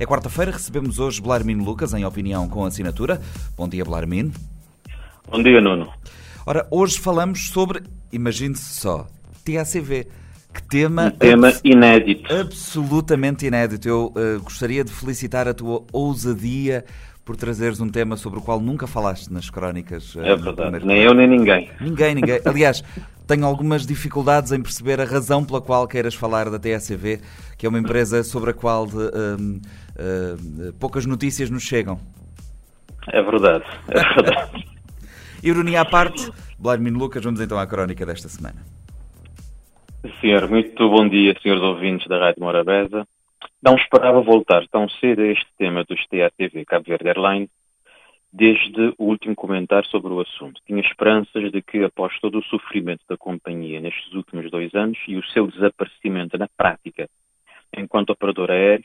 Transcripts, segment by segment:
É quarta-feira, recebemos hoje Blarmin Lucas em opinião com assinatura. Bom dia, Blarmin. Bom dia, Nuno. Ora, hoje falamos sobre, imagine-se só, TACV. Que tema, um tema inédito. Absolutamente inédito. Eu uh, gostaria de felicitar a tua ousadia por trazeres um tema sobre o qual nunca falaste nas crónicas. Uh, é verdade, nem eu nem ninguém. Ninguém, ninguém. Aliás, tenho algumas dificuldades em perceber a razão pela qual queiras falar da TSV, que é uma empresa sobre a qual de, uh, uh, poucas notícias nos chegam. É verdade, é verdade. Ironia à parte, Vladimir Lucas, vamos então à crónica desta semana. Senhor, muito bom dia, senhores ouvintes da Rádio Morabeza. Não esperava voltar tão cedo a este tema dos TATV Cabo Verde Airlines, desde o último comentário sobre o assunto. Tinha esperanças de que, após todo o sofrimento da companhia nestes últimos dois anos e o seu desaparecimento na prática enquanto operador aéreo,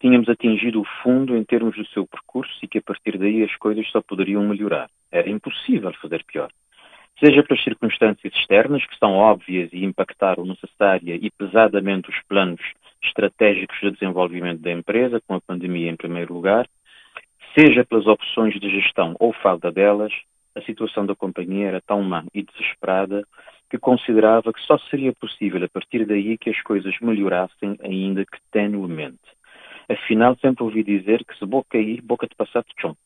tínhamos atingido o fundo em termos do seu percurso e que a partir daí as coisas só poderiam melhorar. Era impossível fazer pior. Seja pelas circunstâncias externas, que são óbvias e impactaram necessária e pesadamente os planos estratégicos de desenvolvimento da empresa, com a pandemia em primeiro lugar, seja pelas opções de gestão ou falta delas, a situação da companhia era tão má e desesperada que considerava que só seria possível a partir daí que as coisas melhorassem, ainda que tenuemente. Afinal, sempre ouvi dizer que se boca ir, boca de passar chão.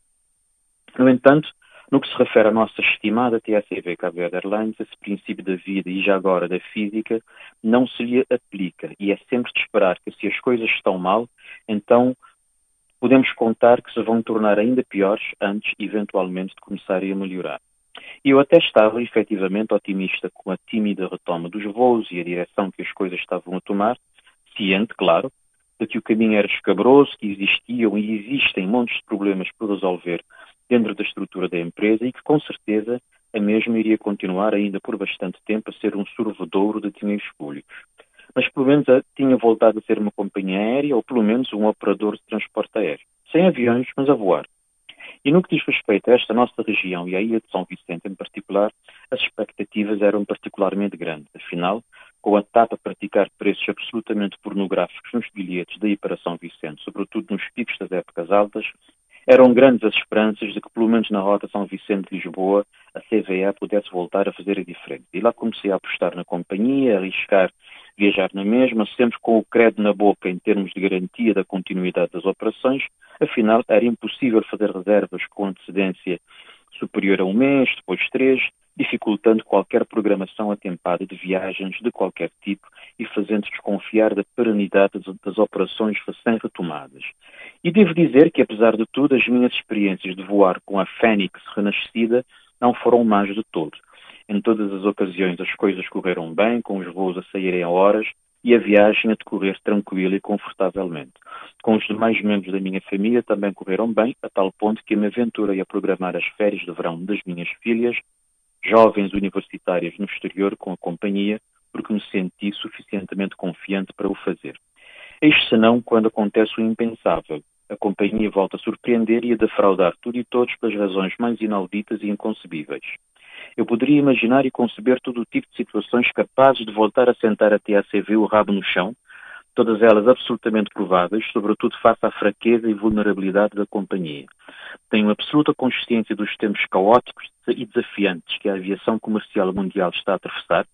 No entanto, no que se refere à nossa estimada TACV Cabo Airlines, esse princípio da vida e já agora da física não se lhe aplica e é sempre de esperar que se as coisas estão mal, então podemos contar que se vão tornar ainda piores antes, eventualmente, de começarem a melhorar. Eu até estava efetivamente otimista com a tímida retoma dos voos e a direção que as coisas estavam a tomar, ciente, claro, de que o caminho era escabroso, que existiam e existem montes de problemas por resolver dentro da estrutura da empresa e que, com certeza, a mesma iria continuar ainda por bastante tempo a ser um sorvedouro de dinheiros públicos. Mas pelo menos tinha voltado a ser uma companhia aérea ou pelo menos um operador de transporte aéreo. Sem aviões, mas a voar. E no que diz respeito a esta nossa região e à ilha de São Vicente em particular, as expectativas eram particularmente grandes. Afinal, com a TAP a praticar preços absolutamente pornográficos nos bilhetes daí para São Vicente, sobretudo nos picos das épocas altas, eram grandes as esperanças de que, pelo menos na rota São Vicente-Lisboa, a CVA pudesse voltar a fazer a diferença. E lá comecei a apostar na companhia, a arriscar viajar na mesma, sempre com o credo na boca em termos de garantia da continuidade das operações. Afinal, era impossível fazer reservas com antecedência superior a um mês, depois três, dificultando qualquer programação atempada de viagens de qualquer tipo e fazendo desconfiar da perenidade das operações recém-retomadas. E devo dizer que, apesar de tudo, as minhas experiências de voar com a Fênix renascida não foram más de todo. Em todas as ocasiões as coisas correram bem, com os voos a saírem a horas e a viagem a decorrer tranquila e confortavelmente. Com os demais membros da minha família também correram bem, a tal ponto que me aventurei a programar as férias de verão das minhas filhas, jovens universitárias no exterior, com a companhia, porque me senti suficientemente confiante para o fazer. Eis senão quando acontece o impensável. A companhia volta a surpreender e a defraudar tudo e todos pelas razões mais inauditas e inconcebíveis. Eu poderia imaginar e conceber todo o tipo de situações capazes de voltar a sentar a TACV o rabo no chão, todas elas absolutamente prováveis, sobretudo face à fraqueza e vulnerabilidade da companhia. Tenho absoluta consciência dos tempos caóticos e desafiantes que a aviação comercial mundial está a atravessar,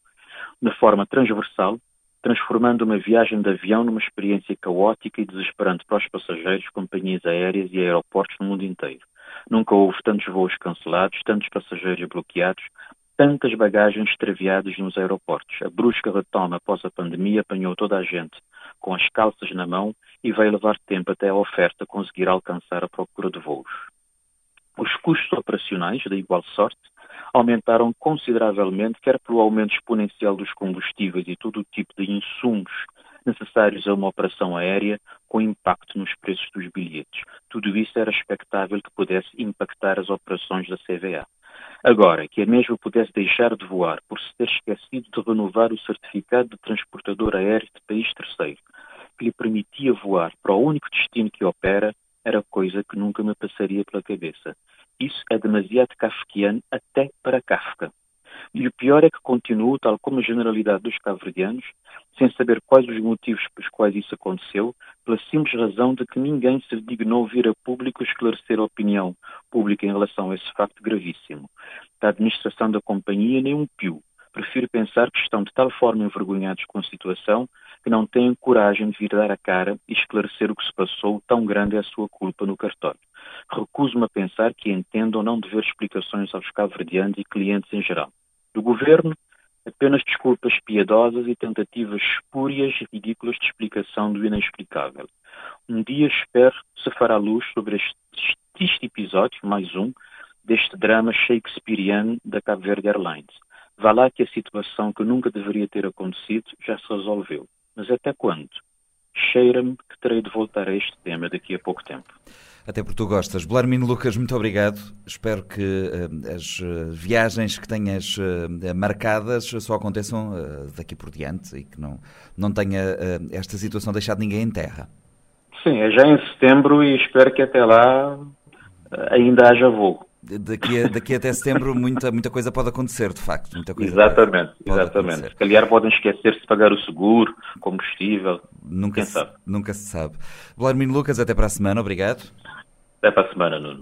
de forma transversal, transformando uma viagem de avião numa experiência caótica e desesperante para os passageiros, companhias aéreas e aeroportos no mundo inteiro. Nunca houve tantos voos cancelados, tantos passageiros bloqueados, tantas bagagens extraviadas nos aeroportos. A brusca retoma após a pandemia apanhou toda a gente com as calças na mão e vai levar tempo até a oferta conseguir alcançar a procura de voos. Os custos operacionais, da igual sorte, aumentaram consideravelmente, quer pelo aumento exponencial dos combustíveis e todo o tipo de insumos necessários a uma operação aérea, com impacto nos preços dos bilhetes. Tudo isso era expectável que pudesse impactar as operações da CVA. Agora, que a mesma pudesse deixar de voar por se ter esquecido de renovar o certificado de transportador aéreo de país terceiro, que lhe permitia voar para o único destino que opera, era coisa que nunca me passaria pela cabeça. Isso é demasiado kafkiano até para Kafka. E o pior é que continuo, tal como a generalidade dos cabo-verdianos, sem saber quais os motivos pelos quais isso aconteceu, pela simples razão de que ninguém se dignou vir a público esclarecer a opinião pública em relação a esse facto gravíssimo. Da administração da companhia, nem um pio. Prefiro pensar que estão de tal forma envergonhados com a situação que não têm coragem de vir dar a cara e esclarecer o que se passou, tão grande é a sua culpa no cartório. Recuso-me a pensar que entendam não dever explicações aos cabo-verdianos e clientes em geral. Do governo, apenas desculpas piedosas e tentativas espúrias e ridículas de explicação do inexplicável. Um dia espero se fará luz sobre este, este episódio, mais um, deste drama shakespeariano da Cabo Verde Airlines. Vá lá que a situação que nunca deveria ter acontecido já se resolveu. Mas até quando? Cheira-me que terei de voltar a este tema daqui a pouco tempo. Até porque tu gostas. Belarmino Lucas, muito obrigado. Espero que uh, as uh, viagens que tenhas uh, marcadas só aconteçam daqui por diante e que não, não tenha esta situação deixado ninguém em terra. Sim, é já em setembro e espero que até lá ainda haja voo daqui, a, daqui até setembro muita, muita coisa pode acontecer, de facto. Muita coisa exatamente, exatamente. Acontecer. Se calhar podem esquecer-se de pagar o seguro, combustível. Nunca, se, nunca se sabe. Vladimir Lucas, até para a semana, obrigado. Até para a semana, Nuno.